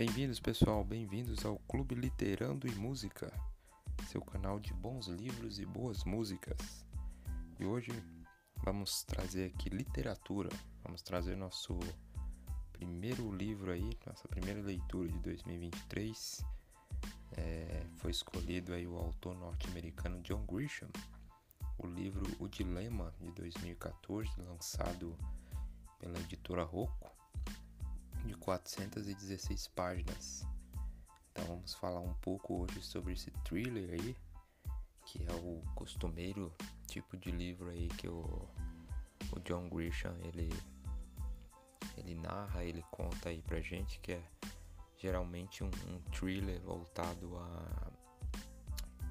Bem-vindos, pessoal, bem-vindos ao Clube Literando e Música, seu canal de bons livros e boas músicas. E hoje vamos trazer aqui literatura, vamos trazer nosso primeiro livro aí, nossa primeira leitura de 2023. É, foi escolhido aí o autor norte-americano John Grisham, o livro O Dilema de 2014, lançado pela editora Rocco de 416 páginas. Então vamos falar um pouco hoje sobre esse thriller aí, que é o costumeiro tipo de livro aí que o, o John Grisham ele ele narra, ele conta aí pra gente que é geralmente um, um thriller voltado a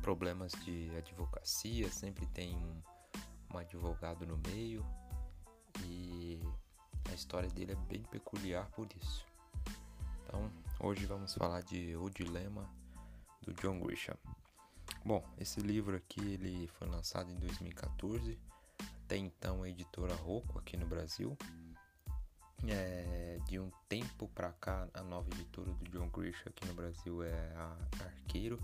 problemas de advocacia, sempre tem um, um advogado no meio história dele é bem peculiar por isso. Então, hoje vamos falar de O Dilema do John Grisham. Bom, esse livro aqui ele foi lançado em 2014, até então a editora Rocco aqui no Brasil. É, de um tempo para cá, a nova editora do John Grisham aqui no Brasil é a Arqueiro.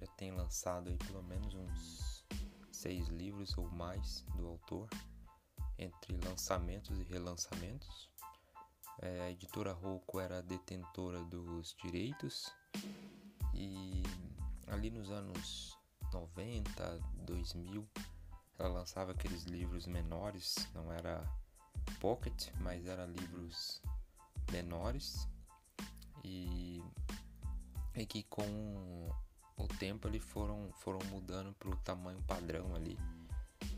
Já tem lançado aí pelo menos uns seis livros ou mais do autor entre lançamentos e relançamentos. É, a editora Rocco era detentora dos direitos. E ali nos anos 90, 2000, ela lançava aqueles livros menores, não era pocket, mas era livros menores. E, e que com o tempo eles foram, foram mudando para o tamanho padrão ali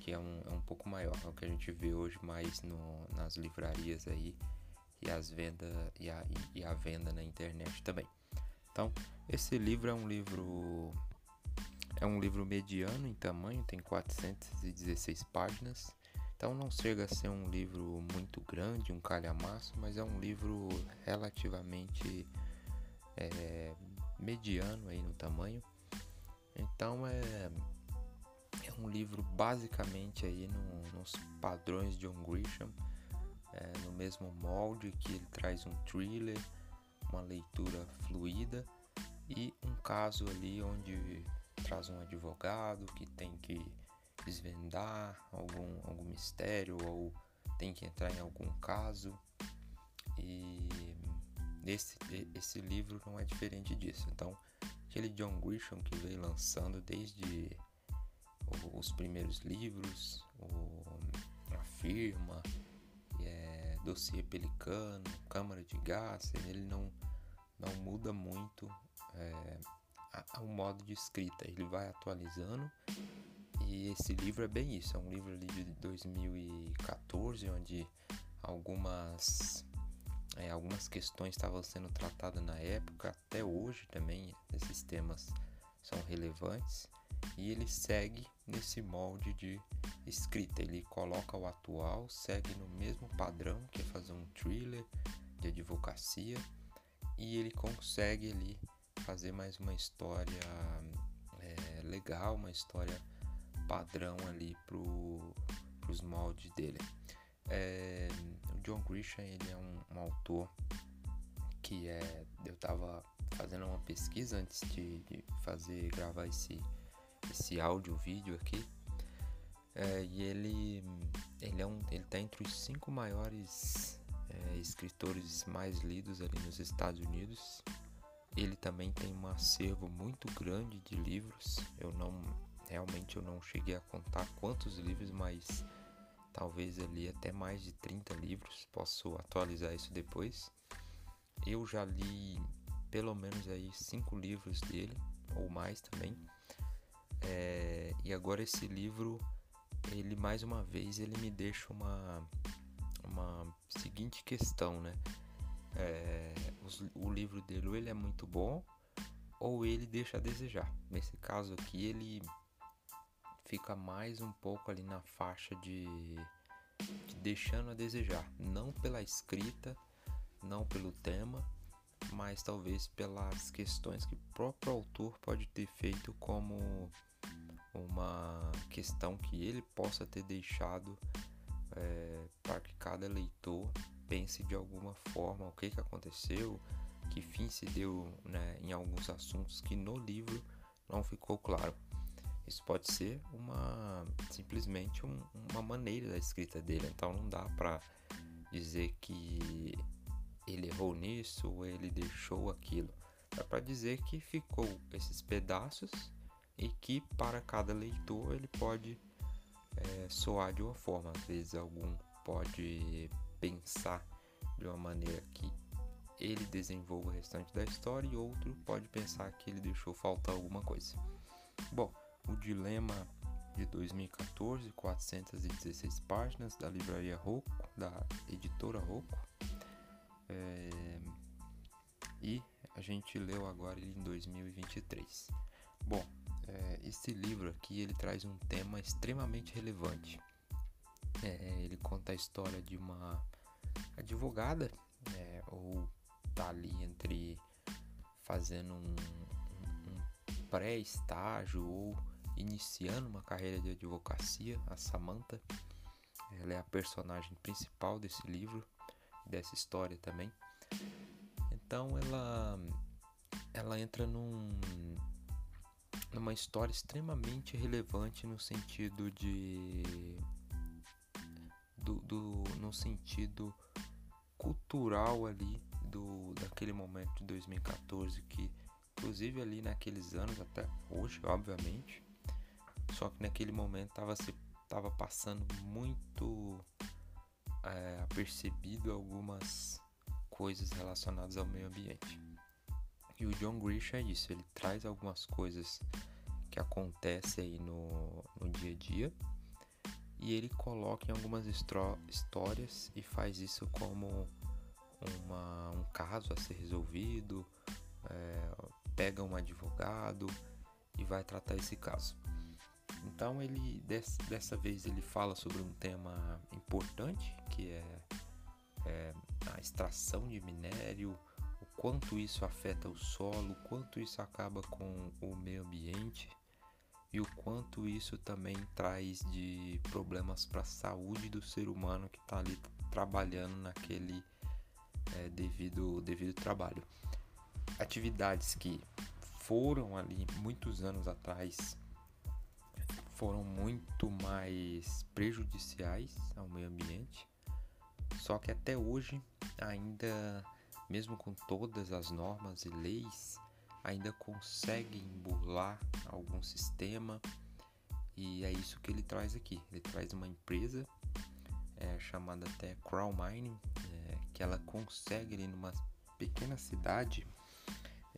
que é um, é um pouco maior, é o que a gente vê hoje mais no, nas livrarias aí e as vendas e a, e a venda na internet também. Então, esse livro é um livro é um livro mediano em tamanho, tem 416 páginas. Então não chega a ser um livro muito grande, um calhamaço, mas é um livro relativamente é, mediano aí no tamanho. Então é é um livro basicamente aí no, nos padrões de John Grisham, é, no mesmo molde que ele traz um thriller, uma leitura fluida e um caso ali onde traz um advogado que tem que desvendar algum, algum mistério ou tem que entrar em algum caso e esse, esse livro não é diferente disso. Então, aquele John Grisham que veio lançando desde os primeiros livros, o, a firma, é, dossiê pelicano, câmara de gás, ele não, não muda muito é, a, o modo de escrita, ele vai atualizando e esse livro é bem isso, é um livro ali de 2014 onde algumas é, algumas questões estavam sendo tratadas na época, até hoje também esses temas são relevantes e ele segue nesse molde de escrita. Ele coloca o atual, segue no mesmo padrão, que é fazer um thriller de advocacia, e ele consegue ali fazer mais uma história é, legal, uma história padrão ali para os moldes dele. É, o John Grisham ele é um, um, autor que é eu estava fazendo uma pesquisa antes de, de fazer gravar esse esse áudio vídeo aqui. É, e ele ele é um ele tá entre os cinco maiores é, escritores mais lidos ali nos Estados Unidos. Ele também tem um acervo muito grande de livros. Eu não realmente eu não cheguei a contar quantos livros, mas talvez ali até mais de 30 livros. Posso atualizar isso depois. Eu já li pelo menos aí cinco livros dele ou mais também. É, e agora esse livro, ele mais uma vez, ele me deixa uma, uma seguinte questão, né? É, os, o livro dele ou ele é muito bom ou ele deixa a desejar. Nesse caso aqui, ele fica mais um pouco ali na faixa de, de deixando a desejar, não pela escrita, não pelo tema, mas talvez pelas questões que o próprio autor pode ter feito como uma questão que ele possa ter deixado é, para que cada leitor pense de alguma forma o que, que aconteceu, que fim se deu né, em alguns assuntos que no livro não ficou claro. Isso pode ser uma simplesmente um, uma maneira da escrita dele, então não dá para dizer que ele errou nisso ou ele deixou aquilo. Dá para dizer que ficou esses pedaços e que para cada leitor ele pode é, soar de uma forma. Às vezes algum pode pensar de uma maneira que ele desenvolva o restante da história e outro pode pensar que ele deixou faltar alguma coisa. Bom, o Dilema de 2014, 416 páginas, da livraria Rocco, da editora Rocco. É, e a gente leu agora ele em 2023. Bom, é, esse livro aqui ele traz um tema extremamente relevante. É, ele conta a história de uma advogada, é, ou tá ali entre fazendo um, um, um pré-estágio ou iniciando uma carreira de advocacia, a Samantha. Ela é a personagem principal desse livro, dessa história também. Então ela ela entra num numa história extremamente relevante no sentido de do, do no sentido cultural ali do daquele momento de 2014 que inclusive ali naqueles anos até hoje obviamente só que naquele momento estava se tava passando muito é, apercebido algumas coisas relacionadas ao meio ambiente. E o John Grish é isso, ele traz algumas coisas que acontecem aí no, no dia a dia e ele coloca em algumas histórias e faz isso como uma, um caso a ser resolvido, é, pega um advogado e vai tratar esse caso. Então ele dessa vez ele fala sobre um tema importante que é, é, a extração de minério, o quanto isso afeta o solo, o quanto isso acaba com o meio ambiente e o quanto isso também traz de problemas para a saúde do ser humano que está ali trabalhando naquele é, devido devido trabalho. Atividades que foram ali muitos anos atrás foram muito mais prejudiciais ao meio ambiente. Só que até hoje, ainda, mesmo com todas as normas e leis, ainda conseguem burlar algum sistema. E é isso que ele traz aqui. Ele traz uma empresa é, chamada até Crown Mining, é, que ela consegue ali numa pequena cidade,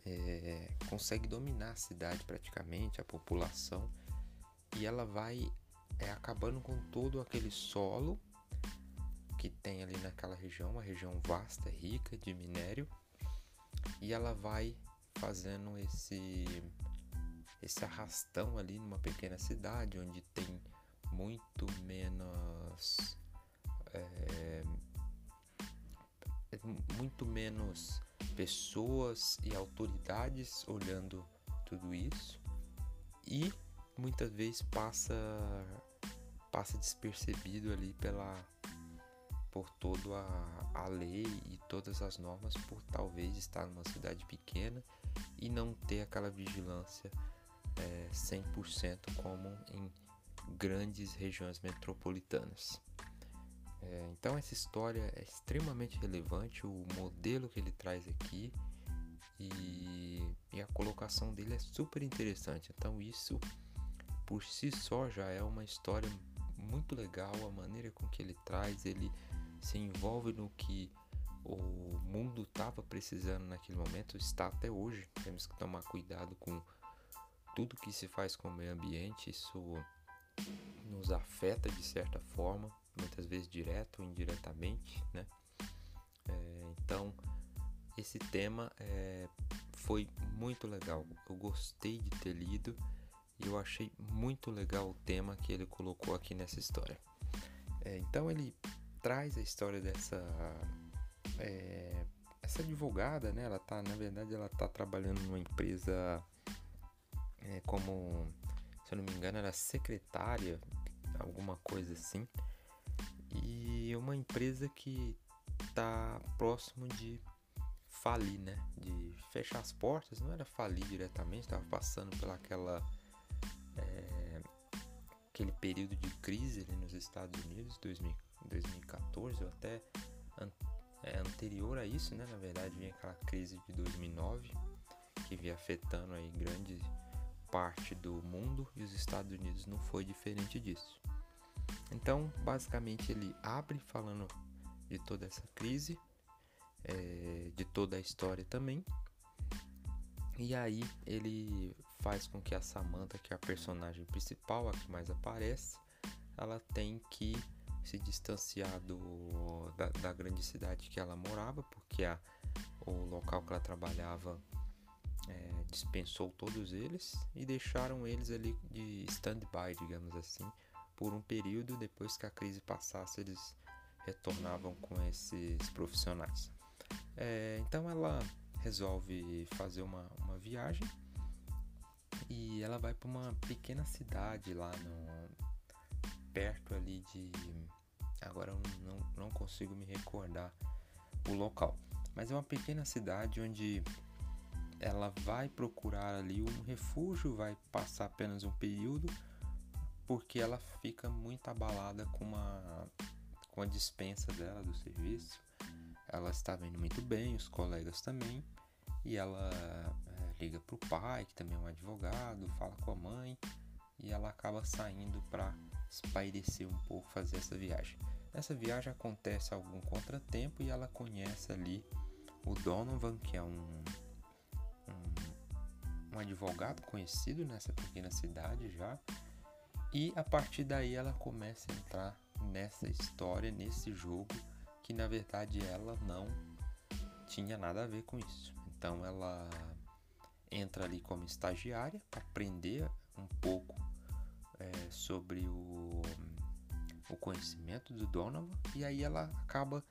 é, consegue dominar a cidade praticamente, a população e ela vai é, acabando com todo aquele solo que tem ali naquela região, uma região vasta, rica de minério, e ela vai fazendo esse esse arrastão ali numa pequena cidade onde tem muito menos é, muito menos pessoas e autoridades olhando tudo isso. E muitas vezes passa passa despercebido ali pela por toda a, a lei e todas as normas por talvez estar numa cidade pequena e não ter aquela vigilância é, 100% como em grandes regiões metropolitanas. É, então essa história é extremamente relevante, o modelo que ele traz aqui e, e a colocação dele é super interessante. Então isso por si só já é uma história muito legal, a maneira com que ele traz, ele se envolve no que o mundo estava precisando naquele momento, está até hoje. Temos que tomar cuidado com tudo que se faz com o meio ambiente, isso nos afeta de certa forma, muitas vezes direto ou indiretamente, né? É, então, esse tema é, foi muito legal. Eu gostei de ter lido e eu achei muito legal o tema que ele colocou aqui nessa história. É, então ele traz a história dessa é, essa advogada, né? Ela tá, na verdade, ela tá trabalhando numa empresa é, como, se eu não me engano, era secretária, alguma coisa assim. E uma empresa que tá próximo de falir, né? De fechar as portas, não era falir diretamente, estava passando pelaquela é, aquele período de crise ali nos Estados Unidos, 2000, 2014 ou até an, é, anterior a isso, né? Na verdade, vinha aquela crise de 2009 que vinha afetando aí grande parte do mundo e os Estados Unidos não foi diferente disso. Então, basicamente, ele abre falando de toda essa crise, é, de toda a história também. E aí ele faz com que a Samantha, que é a personagem principal, a que mais aparece, ela tem que se distanciar do, da, da grande cidade que ela morava, porque a, o local que ela trabalhava é, dispensou todos eles e deixaram eles ali de stand-by, digamos assim, por um período. Depois que a crise passasse, eles retornavam com esses profissionais. É, então ela resolve fazer uma, uma viagem e ela vai para uma pequena cidade lá no perto ali de agora eu não, não consigo me recordar o local mas é uma pequena cidade onde ela vai procurar ali um refúgio vai passar apenas um período porque ela fica muito abalada com uma com a dispensa dela do serviço. Ela estava indo muito bem, os colegas também, e ela liga para o pai, que também é um advogado, fala com a mãe, e ela acaba saindo para espairecer um pouco, fazer essa viagem. Nessa viagem acontece algum contratempo e ela conhece ali o Donovan, que é um, um, um advogado conhecido nessa pequena cidade já, e a partir daí ela começa a entrar nessa história, nesse jogo que na verdade ela não tinha nada a ver com isso. Então ela entra ali como estagiária para aprender um pouco é, sobre o, o conhecimento do Donovan e aí ela acaba,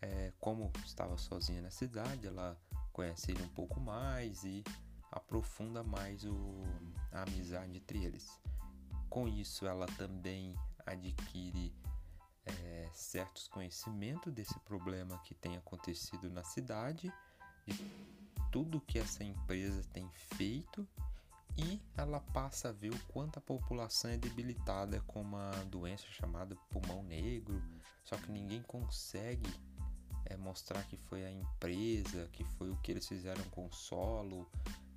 é, como estava sozinha na cidade, ela conhece ele um pouco mais e aprofunda mais o, a amizade entre eles. Com isso, ela também adquire é, certos conhecimentos desse problema que tem acontecido na cidade, de tudo que essa empresa tem feito e ela passa a ver o quanto a população é debilitada com uma doença chamada pulmão negro, só que ninguém consegue é, mostrar que foi a empresa, que foi o que eles fizeram com o solo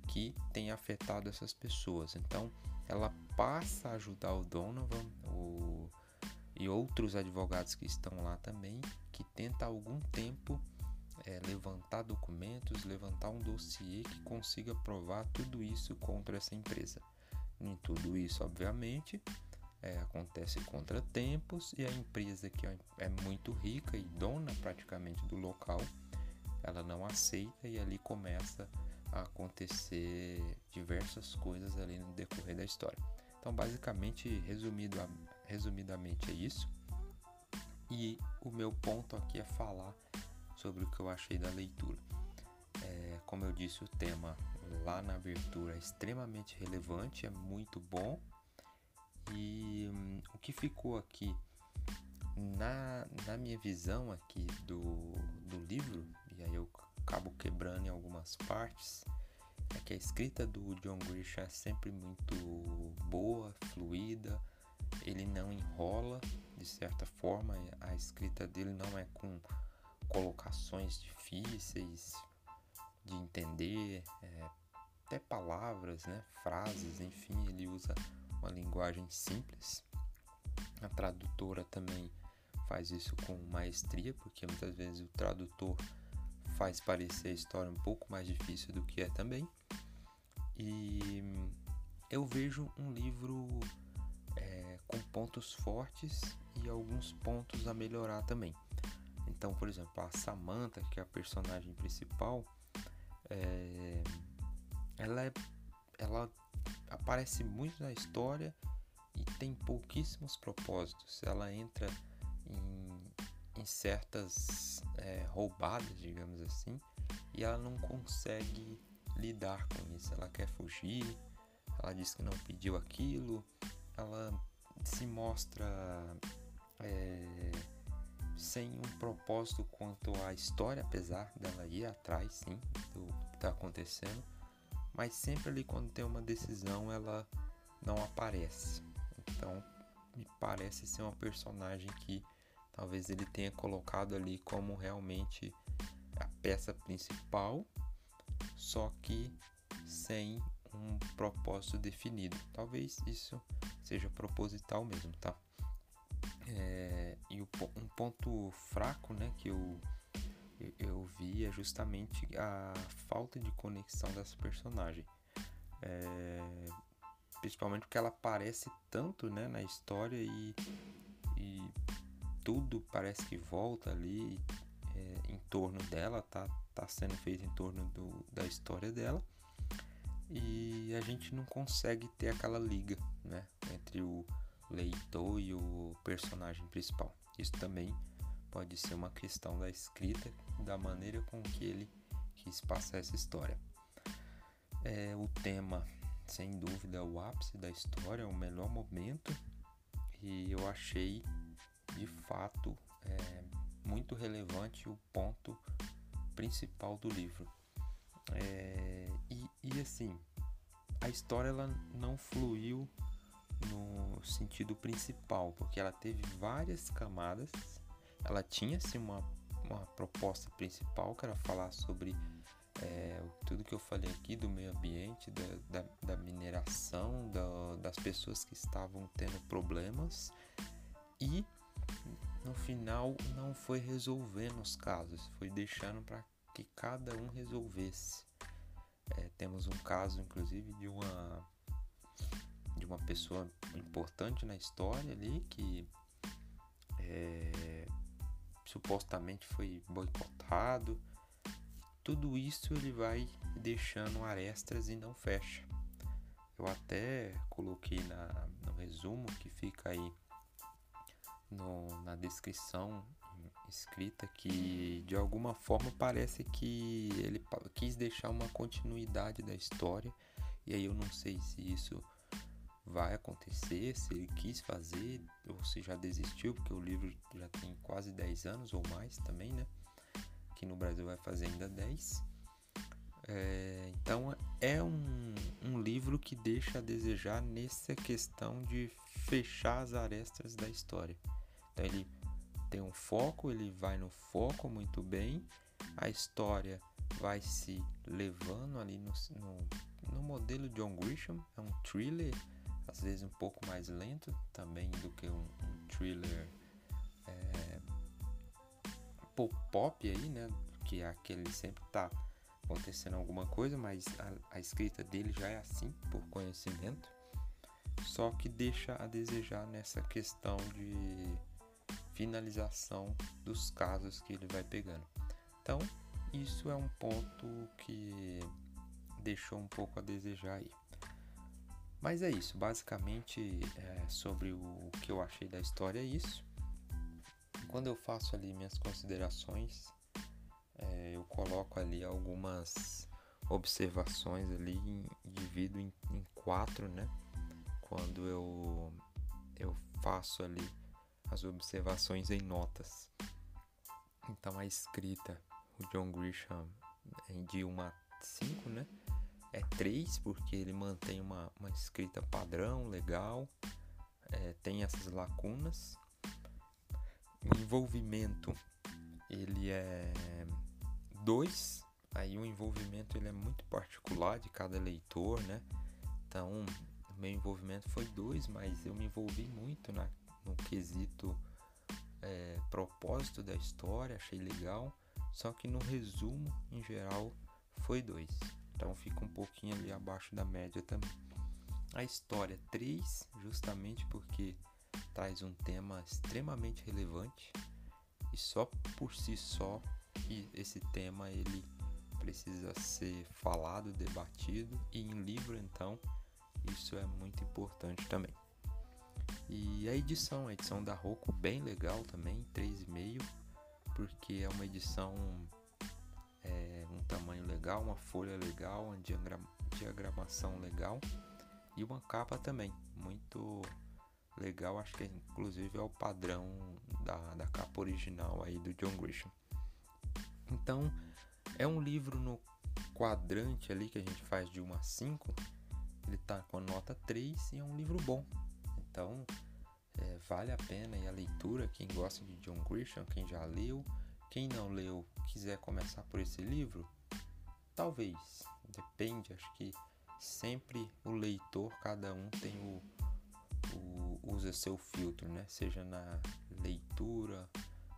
que tem afetado essas pessoas. Então ela passa a ajudar o Donovan, o e outros advogados que estão lá também, que tenta há algum tempo é, levantar documentos, levantar um dossiê que consiga provar tudo isso contra essa empresa. Em tudo isso, obviamente, é, acontece contratempos e a empresa que é, é muito rica e dona praticamente do local, ela não aceita e ali começa a acontecer diversas coisas ali no decorrer da história. Então, basicamente, resumido, resumidamente é isso. E o meu ponto aqui é falar sobre o que eu achei da leitura. É, como eu disse, o tema lá na abertura é extremamente relevante, é muito bom. E hum, o que ficou aqui na, na minha visão aqui do, do livro, e aí eu acabo quebrando em algumas partes, é que a escrita do John Grisham é sempre muito boa, fluida, ele não enrola de certa forma, a escrita dele não é com colocações difíceis de entender, é, até palavras, né, frases, enfim, ele usa uma linguagem simples. A tradutora também faz isso com maestria, porque muitas vezes o tradutor faz parecer a história um pouco mais difícil do que é também. E eu vejo um livro é, com pontos fortes e alguns pontos a melhorar também. Então, por exemplo, a Samantha, que é a personagem principal, é, ela, é, ela aparece muito na história e tem pouquíssimos propósitos. Ela entra em, em certas é, roubadas, digamos assim, e ela não consegue lidar com isso. Ela quer fugir, ela diz que não pediu aquilo, ela se mostra é, sem um propósito quanto à história, apesar dela ir atrás, sim, do que está acontecendo, mas sempre ali quando tem uma decisão ela não aparece. Então, me parece ser uma personagem que talvez ele tenha colocado ali como realmente a peça principal, só que sem um propósito definido. Talvez isso seja proposital mesmo, tá? É, e o, um ponto fraco, né, que eu, eu, eu vi é justamente a falta de conexão dessa personagem. É, principalmente porque ela aparece tanto, né, na história e, e tudo parece que volta ali é, em torno dela, tá, tá sendo feito em torno do, da história dela e a gente não consegue ter aquela liga, né, entre o leitor e o personagem principal. Isso também pode ser uma questão da escrita, da maneira com que ele quis passar essa história. É, o tema, sem dúvida, é o ápice da história, é o melhor momento e eu achei de fato é, muito relevante o ponto principal do livro. É, e, e assim, a história ela não fluiu no sentido principal, porque ela teve várias camadas. Ela tinha sim uma, uma proposta principal, que era falar sobre é, tudo que eu falei aqui do meio ambiente, da, da, da mineração, da, das pessoas que estavam tendo problemas e no final não foi resolvendo os casos, foi deixando para que cada um resolvesse. É, temos um caso, inclusive, de uma de uma pessoa importante na história ali que é, supostamente foi boicotado. Tudo isso ele vai deixando arestas e não fecha. Eu até coloquei na, no resumo que fica aí no, na descrição escrita que de alguma forma parece que ele quis deixar uma continuidade da história e aí eu não sei se isso vai acontecer, se ele quis fazer ou se já desistiu, porque o livro já tem quase 10 anos ou mais também, né? Aqui no Brasil vai fazer ainda 10. É, então é um, um livro que deixa a desejar nessa questão de fechar as arestas da história. Então ele tem um foco, ele vai no foco muito bem, a história vai se levando ali no, no, no modelo John Grisham, é um thriller, às vezes um pouco mais lento também do que um, um thriller é, pop aí, né? Que é aquele sempre tá acontecendo alguma coisa, mas a, a escrita dele já é assim por conhecimento, só que deixa a desejar nessa questão de finalização dos casos que ele vai pegando. Então, isso é um ponto que deixou um pouco a desejar aí. Mas é isso, basicamente é, sobre o que eu achei da história é isso. Quando eu faço ali minhas considerações, é, eu coloco ali algumas observações ali, divido em, em quatro, né? Quando eu, eu faço ali as observações em notas. Então a escrita, o John Grisham é de 1 a 5, né? É 3 porque ele mantém uma, uma escrita padrão, legal, é, tem essas lacunas. O envolvimento, ele é 2, aí o envolvimento ele é muito particular de cada leitor, né? Então, meu envolvimento foi 2, mas eu me envolvi muito na, no quesito é, propósito da história, achei legal. Só que no resumo, em geral, foi dois. Então fica um pouquinho ali abaixo da média também. A história 3, justamente porque traz um tema extremamente relevante e só por si só esse tema ele precisa ser falado, debatido e em livro então isso é muito importante também. E a edição, a edição da Roku bem legal também, 3,5, porque é uma edição legal, uma folha legal, uma diagramação legal e uma capa também muito legal, acho que inclusive é o padrão da, da capa original aí do John Grisham. Então, é um livro no quadrante ali que a gente faz de 1 a 5, ele tá com a nota 3 e é um livro bom. Então, é, vale a pena a leitura, quem gosta de John Grisham, quem já leu, quem não leu, quiser começar por esse livro, talvez, depende, acho que sempre o leitor, cada um tem o, o usa seu filtro, né? Seja na leitura,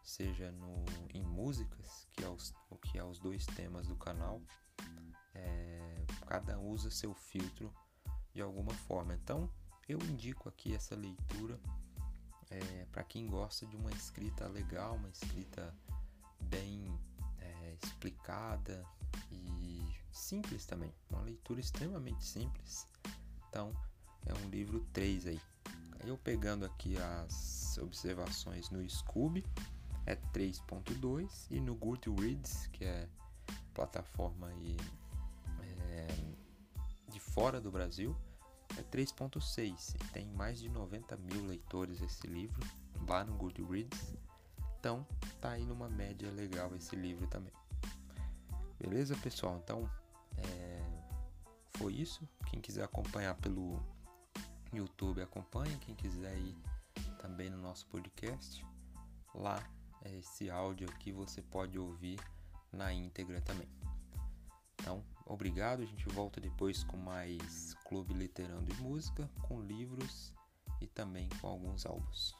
seja no, em músicas, que é os, que é os dois temas do canal, é, cada um usa seu filtro de alguma forma. Então, eu indico aqui essa leitura é, para quem gosta de uma escrita legal, uma escrita bem é, explicada e simples também. Uma leitura extremamente simples. Então, é um livro 3 aí. Eu pegando aqui as observações no Scooby, é 3.2 e no Goodreads, que é plataforma aí, é, de fora do Brasil, é 3.6 e tem mais de 90 mil leitores esse livro lá no Goodreads. Então tá aí numa média legal esse livro também. Beleza, pessoal? Então é, foi isso. Quem quiser acompanhar pelo YouTube, acompanhe. Quem quiser ir também no nosso podcast, lá é, esse áudio aqui você pode ouvir na íntegra também. Então, obrigado. A gente volta depois com mais Clube Literando e Música, com livros e também com alguns álbuns.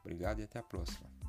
Obrigado e até a próxima.